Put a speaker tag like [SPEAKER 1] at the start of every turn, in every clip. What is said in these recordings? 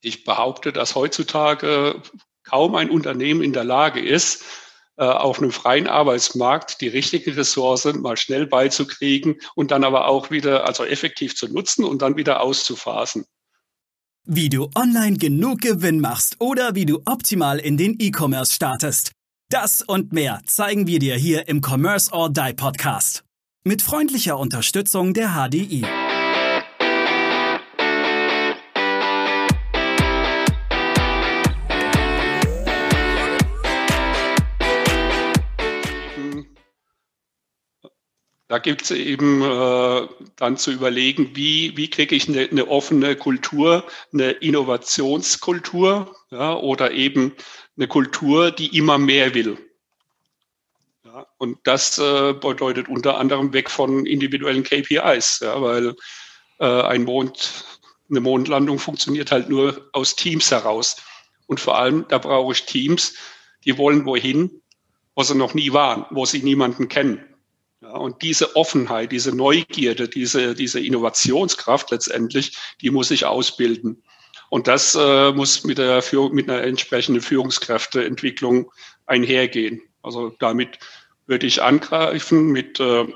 [SPEAKER 1] Ich behaupte, dass heutzutage kaum ein Unternehmen in der Lage ist, äh, auf einem freien Arbeitsmarkt die richtigen Ressourcen mal schnell beizukriegen und dann aber auch wieder, also effektiv zu nutzen und dann wieder auszuphasen.
[SPEAKER 2] Wie du online genug Gewinn machst oder wie du optimal in den E-Commerce startest. Das und mehr zeigen wir dir hier im Commerce or Die Podcast. Mit freundlicher Unterstützung der HDI.
[SPEAKER 1] Da gibt es eben äh, dann zu überlegen, wie, wie kriege ich eine, eine offene Kultur, eine Innovationskultur ja, oder eben eine Kultur, die immer mehr will. Ja, und das äh, bedeutet unter anderem weg von individuellen KPIs, ja, weil äh, ein Mond, eine Mondlandung funktioniert halt nur aus Teams heraus. Und vor allem, da brauche ich Teams, die wollen wohin, wo sie noch nie waren, wo sie niemanden kennen. Ja, und diese Offenheit, diese Neugierde, diese, diese Innovationskraft letztendlich, die muss ich ausbilden. Und das äh, muss mit, der Führung, mit einer entsprechenden Führungskräfteentwicklung einhergehen. Also damit würde ich angreifen mit äh,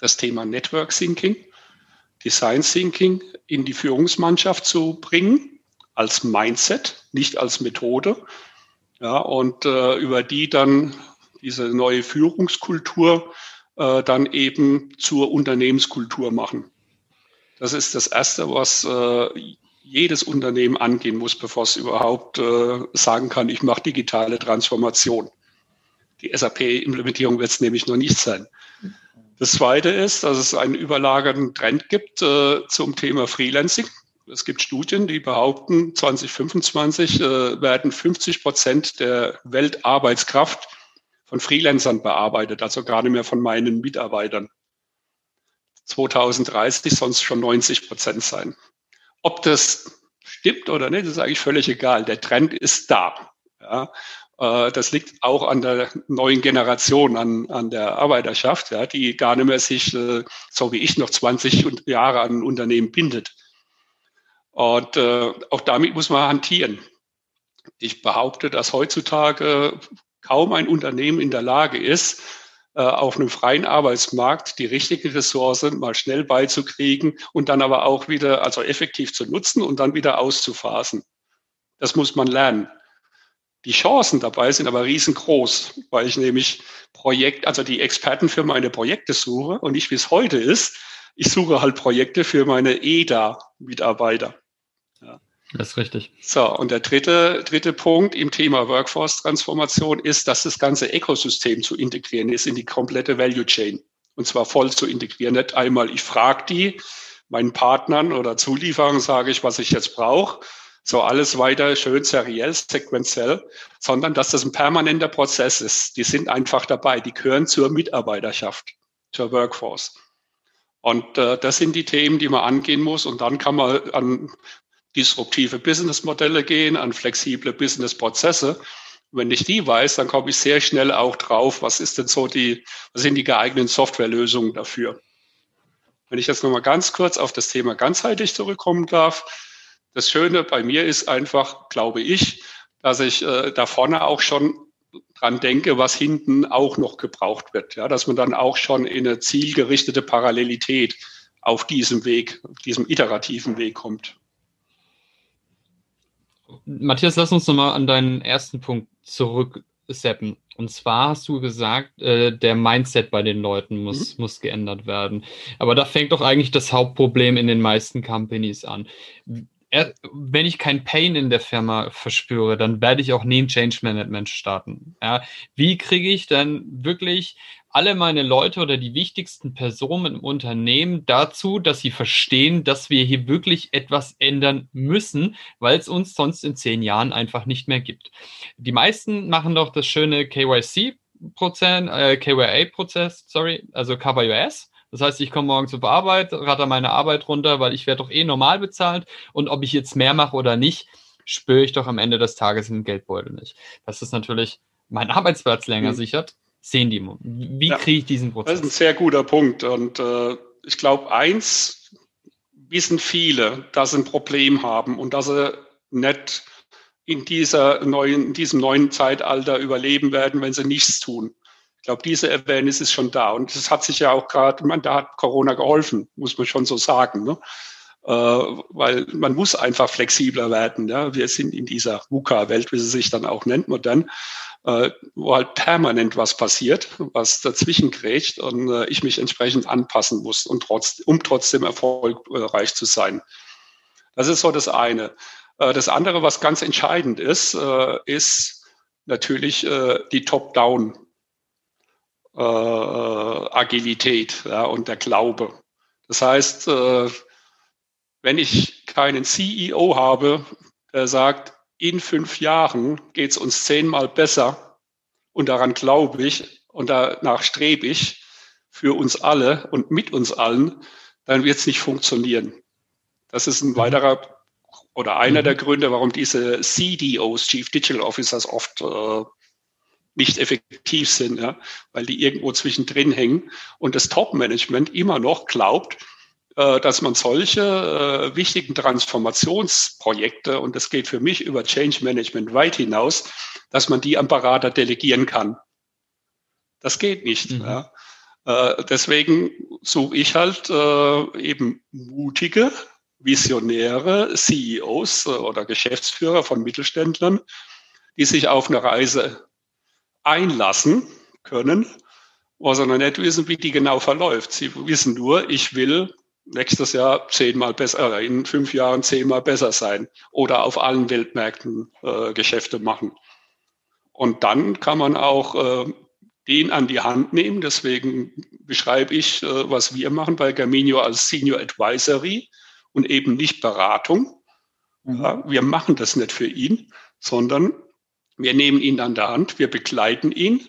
[SPEAKER 1] das Thema Network Thinking, Design Thinking in die Führungsmannschaft zu bringen, als Mindset, nicht als Methode. Ja, und äh, über die dann diese neue Führungskultur äh, dann eben zur Unternehmenskultur machen. Das ist das Erste, was äh, jedes Unternehmen angehen muss, bevor es überhaupt äh, sagen kann, ich mache digitale Transformation. Die SAP-Implementierung wird es nämlich noch nicht sein. Das Zweite ist, dass es einen überlagernden Trend gibt äh, zum Thema Freelancing. Es gibt Studien, die behaupten, 2025 äh, werden 50 Prozent der Weltarbeitskraft von Freelancern bearbeitet, also gar nicht mehr von meinen Mitarbeitern. 2030 sonst schon 90 Prozent sein. Ob das stimmt oder nicht, ist eigentlich völlig egal. Der Trend ist da. Ja, äh, das liegt auch an der neuen Generation, an, an der Arbeiterschaft, ja, die gar nicht mehr sich, äh, so wie ich, noch 20 Jahre an ein Unternehmen bindet. Und äh, auch damit muss man hantieren. Ich behaupte, dass heutzutage kaum ein Unternehmen in der Lage ist, äh, auf einem freien Arbeitsmarkt die richtigen Ressourcen mal schnell beizukriegen und dann aber auch wieder, also effektiv zu nutzen und dann wieder auszuphasen. Das muss man lernen. Die Chancen dabei sind aber riesengroß, weil ich nämlich Projekt, also die Experten für meine Projekte suche und nicht wie es heute ist. Ich suche halt Projekte für meine EDA-Mitarbeiter.
[SPEAKER 3] Das ist richtig.
[SPEAKER 1] So, und der dritte, dritte Punkt im Thema Workforce-Transformation ist, dass das ganze Ökosystem zu integrieren ist in die komplette Value Chain. Und zwar voll zu integrieren. Nicht einmal, ich frage die, meinen Partnern oder Zulieferern sage ich, was ich jetzt brauche. So alles weiter schön seriell, sequenziell, sondern dass das ein permanenter Prozess ist. Die sind einfach dabei, die gehören zur Mitarbeiterschaft, zur Workforce. Und äh, das sind die Themen, die man angehen muss. Und dann kann man an disruptive Businessmodelle gehen, an flexible Businessprozesse. Wenn ich die weiß, dann komme ich sehr schnell auch drauf, was ist denn so die, was sind die geeigneten Softwarelösungen dafür. Wenn ich jetzt nochmal ganz kurz auf das Thema ganzheitlich zurückkommen darf. Das Schöne bei mir ist einfach, glaube ich, dass ich äh, da vorne auch schon dran denke, was hinten auch noch gebraucht wird. Ja, dass man dann auch schon in eine zielgerichtete Parallelität auf diesem Weg, diesem iterativen Weg kommt.
[SPEAKER 3] Matthias, lass uns nochmal an deinen ersten Punkt zurückseppen. Und zwar hast du gesagt, äh, der Mindset bei den Leuten muss, mhm. muss geändert werden. Aber da fängt doch eigentlich das Hauptproblem in den meisten Companies an wenn ich kein Pain in der Firma verspüre, dann werde ich auch nie ein Change Management starten. Ja, wie kriege ich dann wirklich alle meine Leute oder die wichtigsten Personen im Unternehmen dazu, dass sie verstehen, dass wir hier wirklich etwas ändern müssen, weil es uns sonst in zehn Jahren einfach nicht mehr gibt. Die meisten machen doch das schöne KYC-Prozess, äh, KYA-Prozess, sorry, also US das heißt, ich komme morgen zur Arbeit, rate meine Arbeit runter, weil ich werde doch eh normal bezahlt. Und ob ich jetzt mehr mache oder nicht, spüre ich doch am Ende des Tages im Geldbeutel nicht. Das ist natürlich mein Arbeitsplatz länger mhm. sichert. Sehen die. Wie ja, kriege ich diesen Prozess?
[SPEAKER 1] Das ist ein sehr guter Punkt. Und äh, ich glaube, eins wissen viele, dass sie ein Problem haben und dass sie nicht in dieser neuen, in diesem neuen Zeitalter überleben werden, wenn sie nichts tun. Ich glaube, diese Awareness ist schon da. Und das hat sich ja auch gerade, man, da hat Corona geholfen, muss man schon so sagen. Ne? Äh, weil man muss einfach flexibler werden. Ja? Wir sind in dieser VUCA-Welt, wie sie sich dann auch nennt, modern, äh, wo halt permanent was passiert, was dazwischen grätscht und äh, ich mich entsprechend anpassen muss, und trotz, um trotzdem erfolgreich zu sein. Das ist so das eine. Äh, das andere, was ganz entscheidend ist, äh, ist natürlich äh, die Top-Down äh, Agilität ja, und der Glaube. Das heißt, äh, wenn ich keinen CEO habe, der sagt, in fünf Jahren geht es uns zehnmal besser und daran glaube ich und danach strebe ich für uns alle und mit uns allen, dann wird es nicht funktionieren. Das ist ein mhm. weiterer oder einer mhm. der Gründe, warum diese CDOs, Chief Digital Officers, oft äh, nicht effektiv sind, ja, weil die irgendwo zwischendrin hängen und das Top-Management immer noch glaubt, äh, dass man solche äh, wichtigen Transformationsprojekte, und das geht für mich über Change Management weit hinaus, dass man die am Berater delegieren kann. Das geht nicht. Mhm. Ja. Äh, deswegen suche ich halt äh, eben mutige, visionäre CEOs äh, oder Geschäftsführer von Mittelständlern, die sich auf eine Reise einlassen können, wo sie noch nicht wissen, wie die genau verläuft. Sie wissen nur, ich will nächstes Jahr zehnmal besser, äh, in fünf Jahren zehnmal besser sein oder auf allen Weltmärkten äh, Geschäfte machen. Und dann kann man auch äh, den an die Hand nehmen. Deswegen beschreibe ich, äh, was wir machen bei Gaminio als Senior Advisory und eben nicht Beratung. Mhm. Ja, wir machen das nicht für ihn, sondern wir nehmen ihn an der Hand, wir begleiten ihn.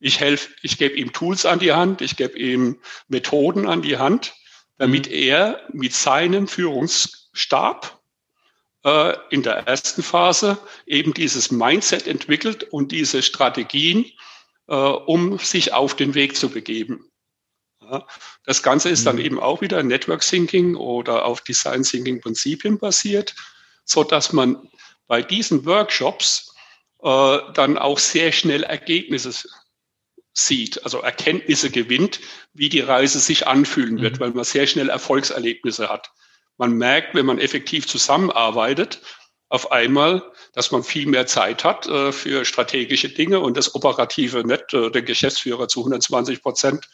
[SPEAKER 1] Ich helfe, ich gebe ihm Tools an die Hand, ich gebe ihm Methoden an die Hand, damit mhm. er mit seinem Führungsstab äh, in der ersten Phase eben dieses Mindset entwickelt und diese Strategien, äh, um sich auf den Weg zu begeben. Ja, das Ganze ist dann mhm. eben auch wieder Network Thinking oder auf Design Thinking Prinzipien basiert, so dass man bei diesen Workshops äh, dann auch sehr schnell Ergebnisse sieht, also Erkenntnisse gewinnt, wie die Reise sich anfühlen wird, mhm. weil man sehr schnell Erfolgserlebnisse hat. Man merkt, wenn man effektiv zusammenarbeitet, auf einmal, dass man viel mehr Zeit hat äh, für strategische Dinge und das Operative nicht äh, den Geschäftsführer zu 120 Prozent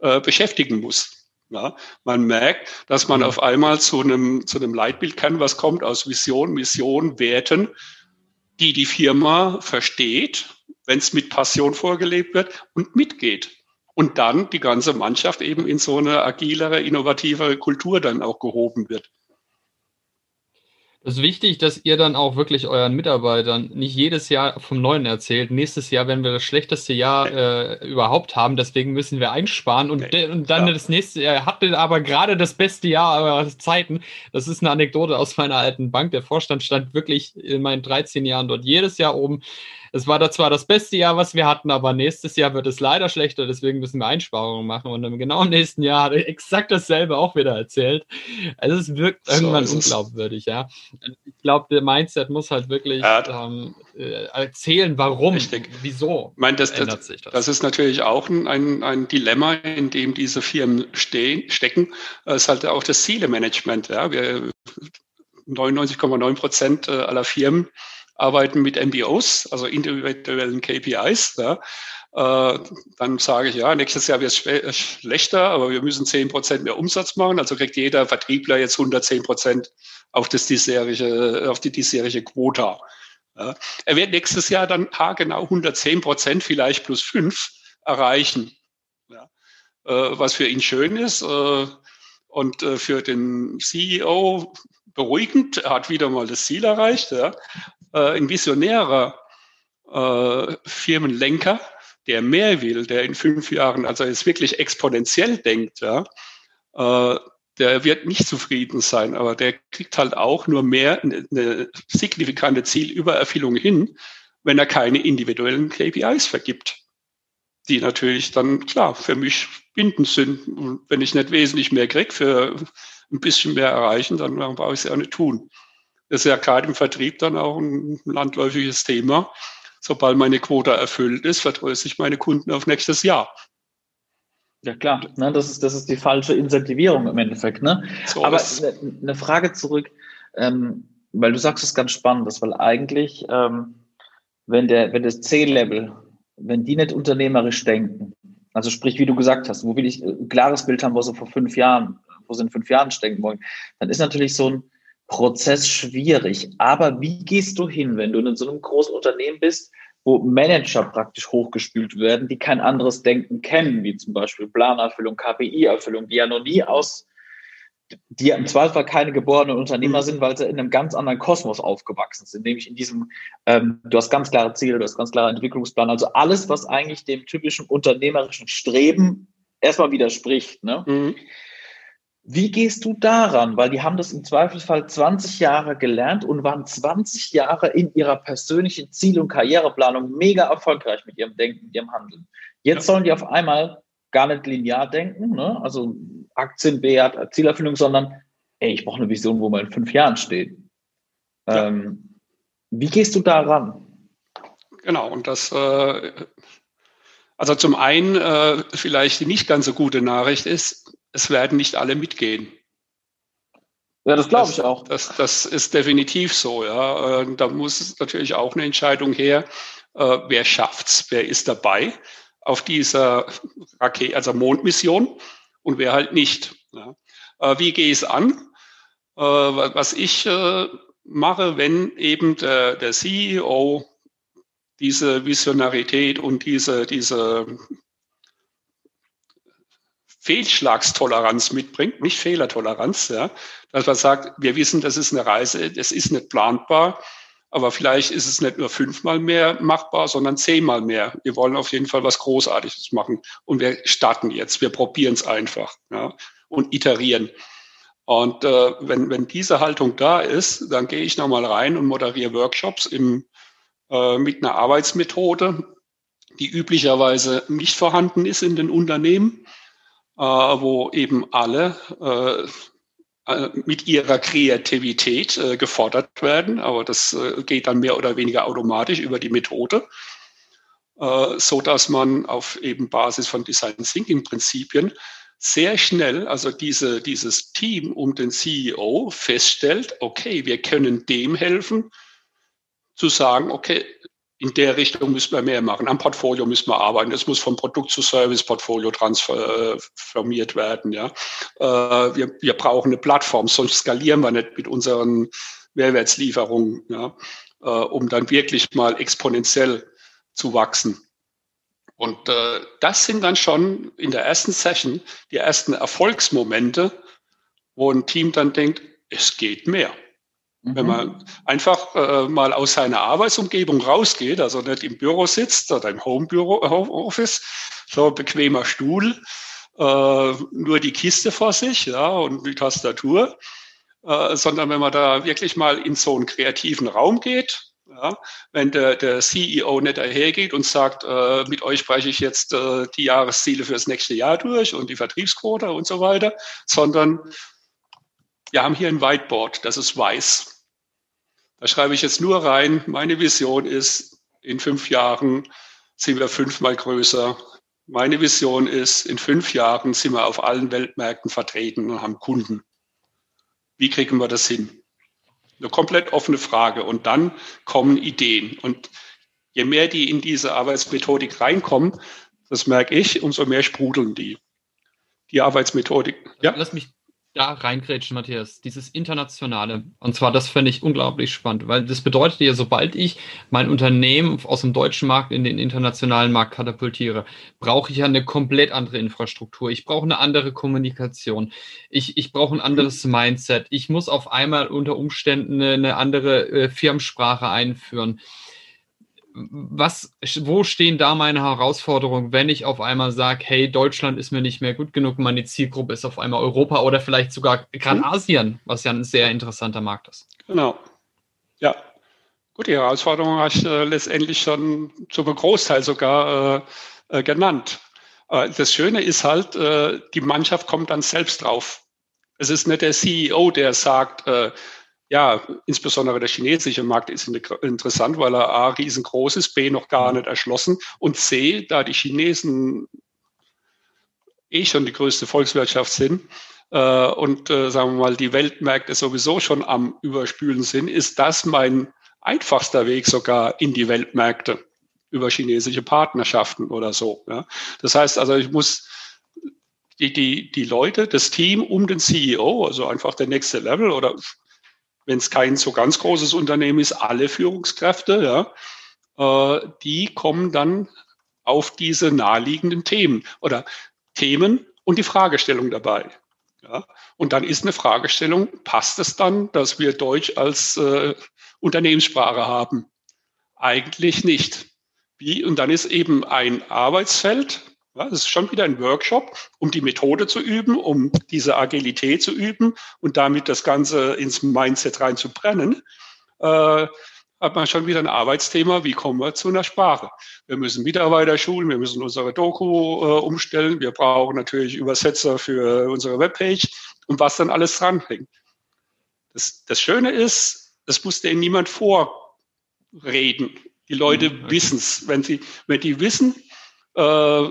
[SPEAKER 1] äh, beschäftigen muss. Ja, man merkt, dass man mhm. auf einmal zu einem, zu einem Leitbild kann, was kommt aus Vision, Mission, Werten, die die Firma versteht, wenn es mit Passion vorgelebt wird und mitgeht. Und dann die ganze Mannschaft eben in so eine agilere, innovativere Kultur dann auch gehoben wird.
[SPEAKER 3] Es ist wichtig, dass ihr dann auch wirklich euren Mitarbeitern nicht jedes Jahr vom Neuen erzählt. Nächstes Jahr werden wir das schlechteste Jahr äh, überhaupt haben, deswegen müssen wir einsparen und, okay. und dann ja. das nächste Jahr hatte aber gerade das beste Jahr aller Zeiten. Das ist eine Anekdote aus meiner alten Bank. Der Vorstand stand wirklich in meinen 13 Jahren dort jedes Jahr oben es war da zwar das beste Jahr, was wir hatten, aber nächstes Jahr wird es leider schlechter, deswegen müssen wir Einsparungen machen. Und im genau im nächsten Jahr hat er exakt dasselbe auch wieder erzählt. Also es wirkt so irgendwann unglaubwürdig, ja. Ich glaube, der Mindset muss halt wirklich ja. ähm, äh, erzählen, warum, Richtig. wieso
[SPEAKER 1] ich meine, das, ändert das, sich das. Das ist natürlich auch ein, ein Dilemma, in dem diese Firmen stehen, stecken. Es ist halt auch das Zielemanagement. Ja. 99,9 Prozent äh, aller Firmen arbeiten mit MBOs, also individuellen KPIs. Ja. Äh, dann sage ich, ja, nächstes Jahr wird es äh, schlechter, aber wir müssen zehn Prozent mehr Umsatz machen. Also kriegt jeder Vertriebler jetzt 110 Prozent auf, das diesjährige, auf die diesjährige Quota. Ja. Er wird nächstes Jahr dann haargenau 110 Prozent, vielleicht plus fünf, erreichen. Ja. Äh, was für ihn schön ist äh, und äh, für den CEO beruhigend. Er hat wieder mal das Ziel erreicht. Ja äh, ein visionärer äh, Firmenlenker, der mehr will, der in fünf Jahren, also jetzt wirklich exponentiell denkt, ja, äh, der wird nicht zufrieden sein, aber der kriegt halt auch nur mehr eine, eine signifikante Zielübererfüllung hin, wenn er keine individuellen KPIs vergibt, die natürlich dann klar für mich bindend sind. Und wenn ich nicht wesentlich mehr kriege für ein bisschen mehr erreichen, dann brauche ich es ja nicht tun. Das ist ja gerade im Vertrieb dann auch ein landläufiges Thema. Sobald meine Quote erfüllt ist, vertröste ich meine Kunden auf nächstes Jahr.
[SPEAKER 4] Ja klar, ne, das, ist, das ist die falsche Incentivierung im Endeffekt. Ne? So Aber eine, eine Frage zurück, ähm, weil du sagst es ganz spannend, dass weil eigentlich, ähm, wenn der, wenn das C-Level, wenn die nicht unternehmerisch denken, also sprich, wie du gesagt hast, wo will ich ein klares Bild haben, wo sie vor fünf Jahren, wo sie in fünf Jahren stecken wollen, dann ist natürlich so ein Prozess schwierig. Aber wie gehst du hin, wenn du in so einem großen Unternehmen bist, wo Manager praktisch hochgespült werden, die kein anderes Denken kennen, wie zum Beispiel Planerfüllung, KPI-Erfüllung, die ja noch nie aus, die im Zweifel keine geborenen Unternehmer mhm. sind, weil sie in einem ganz anderen Kosmos aufgewachsen sind, nämlich in diesem, ähm, du hast ganz klare Ziele, du hast ganz klare Entwicklungsplan, also alles, was eigentlich dem typischen unternehmerischen Streben erstmal widerspricht. Ne? Mhm. Wie gehst du daran? Weil die haben das im Zweifelsfall 20 Jahre gelernt und waren 20 Jahre in ihrer persönlichen Ziel- und Karriereplanung mega erfolgreich mit ihrem Denken, ihrem Handeln. Jetzt ja. sollen die auf einmal gar nicht linear denken, ne? also Aktien, Wert, Zielerfüllung, sondern ey, ich brauche eine Vision, wo man in fünf Jahren steht. Ja. Ähm, wie gehst du daran?
[SPEAKER 1] Genau, und das, äh, also zum einen äh, vielleicht die nicht ganz so gute Nachricht ist, es werden nicht alle mitgehen.
[SPEAKER 4] Ja, das glaube ich auch.
[SPEAKER 1] Das, das ist definitiv so, ja. Äh, da muss natürlich auch eine Entscheidung her, äh, wer schafft's, wer ist dabei auf dieser Rakete, also Mondmission und wer halt nicht. Ja. Äh, wie gehe ich es an? Was ich mache, wenn eben der, der CEO diese Visionarität und diese, diese Fehlschlagstoleranz mitbringt, nicht Fehlertoleranz, ja, dass man sagt, wir wissen, das ist eine Reise, das ist nicht planbar, aber vielleicht ist es nicht nur fünfmal mehr machbar, sondern zehnmal mehr. Wir wollen auf jeden Fall was Großartiges machen und wir starten jetzt, wir probieren es einfach ja, und iterieren. Und äh, wenn, wenn diese Haltung da ist, dann gehe ich nochmal rein und moderiere Workshops im, äh, mit einer Arbeitsmethode, die üblicherweise nicht vorhanden ist in den Unternehmen äh, wo eben alle äh, mit ihrer Kreativität äh, gefordert werden, aber das äh, geht dann mehr oder weniger automatisch über die Methode, äh, so dass man auf eben Basis von Design Thinking Prinzipien sehr schnell, also diese, dieses Team um den CEO feststellt, okay, wir können dem helfen, zu sagen, okay, in der Richtung müssen wir mehr machen. Am Portfolio müssen wir arbeiten. Es muss vom Produkt zu Service-Portfolio transformiert werden. Ja. Äh, wir, wir brauchen eine Plattform, sonst skalieren wir nicht mit unseren Mehrwertslieferungen, ja, äh, um dann wirklich mal exponentiell zu wachsen. Und äh, das sind dann schon in der ersten Session die ersten Erfolgsmomente, wo ein Team dann denkt, es geht mehr. Wenn mhm. man einfach äh, mal aus seiner Arbeitsumgebung rausgeht, also nicht im Büro sitzt oder im Homebüro, Homeoffice, so ein bequemer Stuhl, äh, nur die Kiste vor sich, ja, und die Tastatur, äh, sondern wenn man da wirklich mal in so einen kreativen Raum geht, ja, wenn der, der CEO nicht dahergeht und sagt, äh, mit euch spreche ich jetzt äh, die Jahresziele fürs nächste Jahr durch und die Vertriebsquote und so weiter, sondern wir haben hier ein Whiteboard, das ist weiß. Da schreibe ich jetzt nur rein, meine Vision ist, in fünf Jahren sind wir fünfmal größer. Meine Vision ist, in fünf Jahren sind wir auf allen Weltmärkten vertreten und haben Kunden. Wie kriegen wir das hin? Eine komplett offene Frage. Und dann kommen Ideen. Und je mehr die in diese Arbeitsmethodik reinkommen, das merke ich, umso mehr sprudeln die. Die Arbeitsmethodik.
[SPEAKER 3] Ja? Lass mich da reingrätschen, Matthias, dieses Internationale. Und zwar, das fände ich unglaublich spannend, weil das bedeutet ja, sobald ich mein Unternehmen aus dem deutschen Markt in den internationalen Markt katapultiere, brauche ich ja eine komplett andere Infrastruktur. Ich brauche eine andere Kommunikation. Ich, ich brauche ein anderes Mindset. Ich muss auf einmal unter Umständen eine, eine andere äh, Firmensprache einführen was, wo stehen da meine Herausforderungen, wenn ich auf einmal sage, hey, Deutschland ist mir nicht mehr gut genug, meine Zielgruppe ist auf einmal Europa oder vielleicht sogar gerade mhm. Asien, was ja ein sehr interessanter Markt ist.
[SPEAKER 1] Genau. Ja. Gut, die Herausforderung habe ich äh, letztendlich schon zum Großteil sogar äh, äh, genannt. Äh, das Schöne ist halt, äh, die Mannschaft kommt dann selbst drauf. Es ist nicht der CEO, der sagt, äh, ja, insbesondere der chinesische Markt ist interessant, weil er A, riesengroß ist, B, noch gar nicht erschlossen und C, da die Chinesen eh schon die größte Volkswirtschaft sind äh, und, äh, sagen wir mal, die Weltmärkte sowieso schon am Überspülen sind, ist das mein einfachster Weg sogar in die Weltmärkte über chinesische Partnerschaften oder so. Ja. Das heißt also, ich muss die, die, die Leute, das Team um den CEO, also einfach der nächste Level oder wenn es kein so ganz großes Unternehmen ist, alle Führungskräfte, ja, äh, die kommen dann auf diese naheliegenden Themen oder Themen und die Fragestellung dabei. Ja. Und dann ist eine Fragestellung, passt es dann, dass wir Deutsch als äh, Unternehmenssprache haben? Eigentlich nicht. Wie? Und dann ist eben ein Arbeitsfeld, ja, das ist schon wieder ein Workshop, um die Methode zu üben, um diese Agilität zu üben und damit das Ganze ins Mindset reinzubrennen. Äh, hat man schon wieder ein Arbeitsthema, wie kommen wir zu einer Sprache. Wir müssen Mitarbeiter schulen, wir müssen unsere Doku äh, umstellen, wir brauchen natürlich Übersetzer für unsere Webpage und was dann alles dranhängt. Das, das Schöne ist, das musste ihnen niemand vorreden. Die Leute mhm, okay. wissen es. Wenn, sie, wenn die wissen, äh,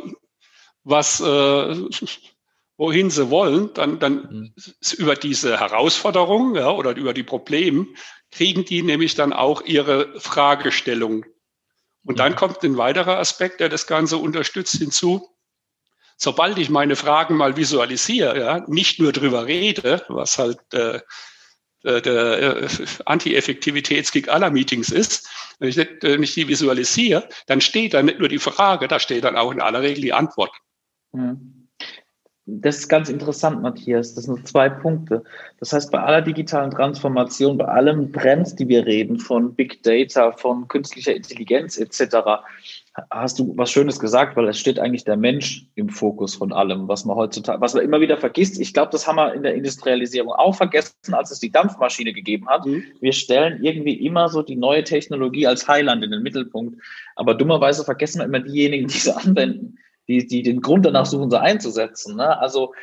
[SPEAKER 1] was, äh, wohin sie wollen, dann, dann mhm. über diese Herausforderung ja, oder über die Probleme kriegen die nämlich dann auch ihre Fragestellung. Und dann mhm. kommt ein weiterer Aspekt, der das Ganze unterstützt hinzu. Sobald ich meine Fragen mal visualisiere, ja, nicht nur drüber rede, was halt äh, äh, der äh, Anti-Effektivitätskick aller Meetings ist, wenn ich, wenn ich die visualisiere, dann steht da nicht nur die Frage, da steht dann auch in aller Regel die Antwort.
[SPEAKER 4] Das ist ganz interessant, Matthias. Das sind zwei Punkte. Das heißt, bei aller digitalen Transformation, bei allem Trends, die wir reden, von Big Data, von künstlicher Intelligenz etc., hast du was Schönes gesagt, weil es steht eigentlich der Mensch im Fokus von allem, was man heutzutage, was man immer wieder vergisst. Ich glaube, das haben wir in der Industrialisierung auch vergessen, als es die Dampfmaschine gegeben hat. Mhm. Wir stellen irgendwie immer so die neue Technologie als Heiland in den Mittelpunkt. Aber dummerweise vergessen wir immer diejenigen, die sie anwenden die, die den Grund danach suchen, sie einzusetzen. Ne? Also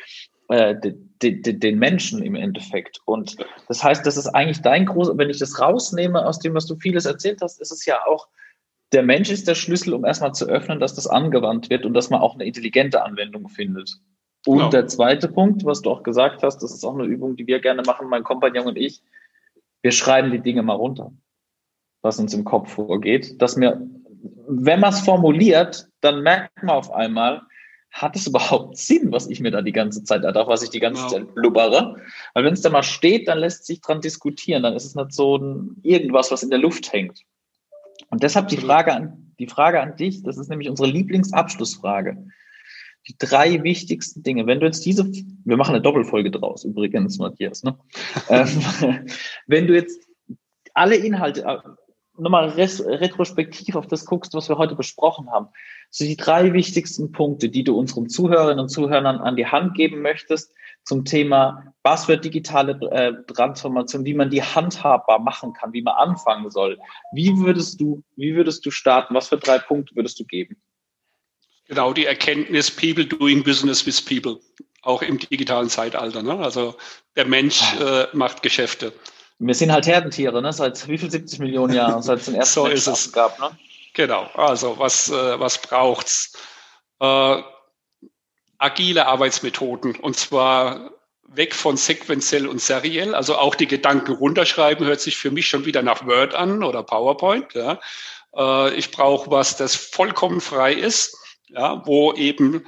[SPEAKER 4] äh, de, de, den Menschen im Endeffekt. Und das heißt, das ist eigentlich dein großer, wenn ich das rausnehme aus dem, was du vieles erzählt hast, ist es ja auch, der Mensch ist der Schlüssel, um erstmal zu öffnen, dass das angewandt wird und dass man auch eine intelligente Anwendung findet. Und genau. der zweite Punkt, was du auch gesagt hast, das ist auch eine Übung, die wir gerne machen, mein Kompagnon und ich. Wir schreiben die Dinge mal runter, was uns im Kopf vorgeht, dass wir wenn man es formuliert, dann merkt man auf einmal, hat es überhaupt Sinn, was ich mir da die ganze Zeit erdache, was ich die ganze wow. Zeit blubbere? Weil wenn es da mal steht, dann lässt sich dran diskutieren, dann ist es nicht so ein irgendwas, was in der Luft hängt. Und deshalb die Frage an, die Frage an dich, das ist nämlich unsere Lieblingsabschlussfrage. Die drei wichtigsten Dinge, wenn du jetzt diese, wir machen eine Doppelfolge draus, übrigens, Matthias, ne? ähm, wenn du jetzt alle Inhalte, nochmal retrospektiv auf das guckst, was wir heute besprochen haben, so die drei wichtigsten Punkte, die du unseren Zuhörerinnen und Zuhörern an die Hand geben möchtest zum Thema, was wird digitale äh, Transformation, wie man die handhabbar machen kann, wie man anfangen soll. Wie würdest du, wie würdest du starten? Was für drei Punkte würdest du geben?
[SPEAKER 1] Genau, die Erkenntnis, People doing business with people, auch im digitalen Zeitalter. Ne? Also der Mensch äh, macht Geschäfte.
[SPEAKER 4] Wir sind halt Herdentiere, ne? Seit wie viel 70 Millionen Jahren, seit es den ersten
[SPEAKER 1] so ist es. gab, ne? Genau. Also was äh, was braucht's? Äh, agile Arbeitsmethoden und zwar weg von sequenziell und seriell. Also auch die Gedanken runterschreiben hört sich für mich schon wieder nach Word an oder PowerPoint. Ja. Äh, ich brauche was, das vollkommen frei ist, ja, wo eben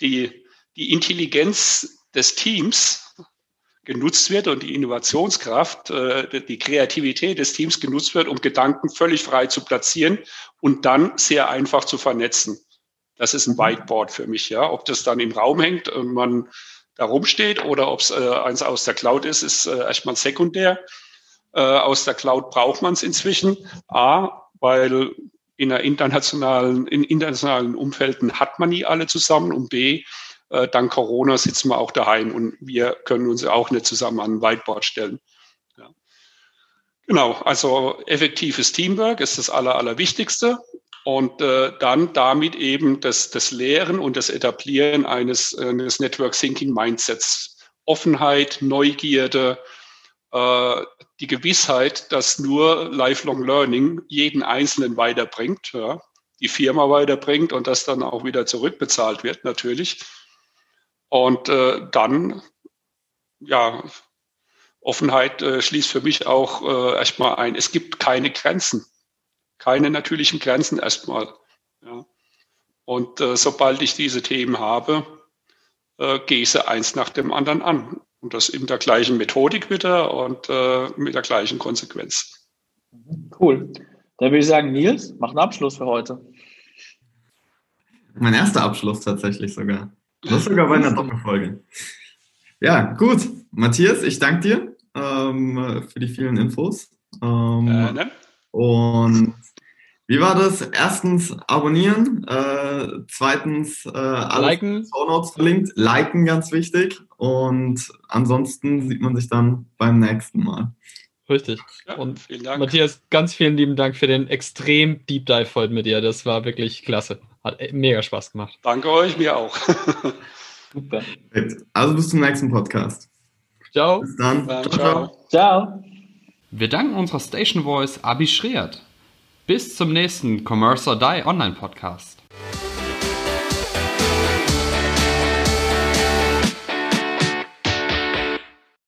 [SPEAKER 1] die die Intelligenz des Teams genutzt wird und die Innovationskraft, äh, die Kreativität des Teams genutzt wird, um Gedanken völlig frei zu platzieren und dann sehr einfach zu vernetzen. Das ist ein mhm. Whiteboard für mich, ja. Ob das dann im Raum hängt und man da rumsteht oder ob es äh, eins aus der Cloud ist, ist äh, erstmal sekundär. Äh, aus der Cloud braucht man es inzwischen. A, weil in einer internationalen, in internationalen Umfelden hat man nie alle zusammen und B, äh, dank Corona sitzen wir auch daheim und wir können uns auch nicht zusammen an ein Whiteboard stellen. Ja. Genau, also effektives Teamwork ist das Aller, Allerwichtigste. Und äh, dann damit eben das, das Lehren und das Etablieren eines, eines Network Thinking Mindsets. Offenheit, Neugierde, äh, die Gewissheit, dass nur Lifelong Learning jeden Einzelnen weiterbringt, ja, die Firma weiterbringt und das dann auch wieder zurückbezahlt wird, natürlich. Und äh, dann, ja, Offenheit äh, schließt für mich auch äh, erstmal ein, es gibt keine Grenzen, keine natürlichen Grenzen erstmal. Ja. Und äh, sobald ich diese Themen habe, äh, gehe ich sie eins nach dem anderen an. Und das in der gleichen Methodik wieder und äh, mit der gleichen Konsequenz.
[SPEAKER 4] Cool. Dann würde ich sagen, Nils, mach einen Abschluss für heute.
[SPEAKER 5] Mein erster Abschluss tatsächlich sogar. Das ist sogar bei einer Doppelfolge. Ja, gut. Matthias, ich danke dir ähm, für die vielen Infos. Ähm, äh, ne? Und wie war das? Erstens abonnieren, äh, zweitens äh, alle liken. Shownotes verlinkt, liken ganz wichtig und ansonsten sieht man sich dann beim nächsten Mal.
[SPEAKER 3] Richtig. Ja, und vielen Dank. Matthias, ganz vielen lieben Dank für den extrem Deep Dive heute mit dir. Das war wirklich klasse. Hat mega Spaß gemacht.
[SPEAKER 1] Danke euch, mir auch.
[SPEAKER 5] Super. Also bis zum nächsten Podcast.
[SPEAKER 3] Ciao.
[SPEAKER 5] Bis dann.
[SPEAKER 4] dann ciao, ciao. Ciao.
[SPEAKER 2] Wir danken unserer Station Voice Abi Schreert. Bis zum nächsten Commerce or Die Online Podcast.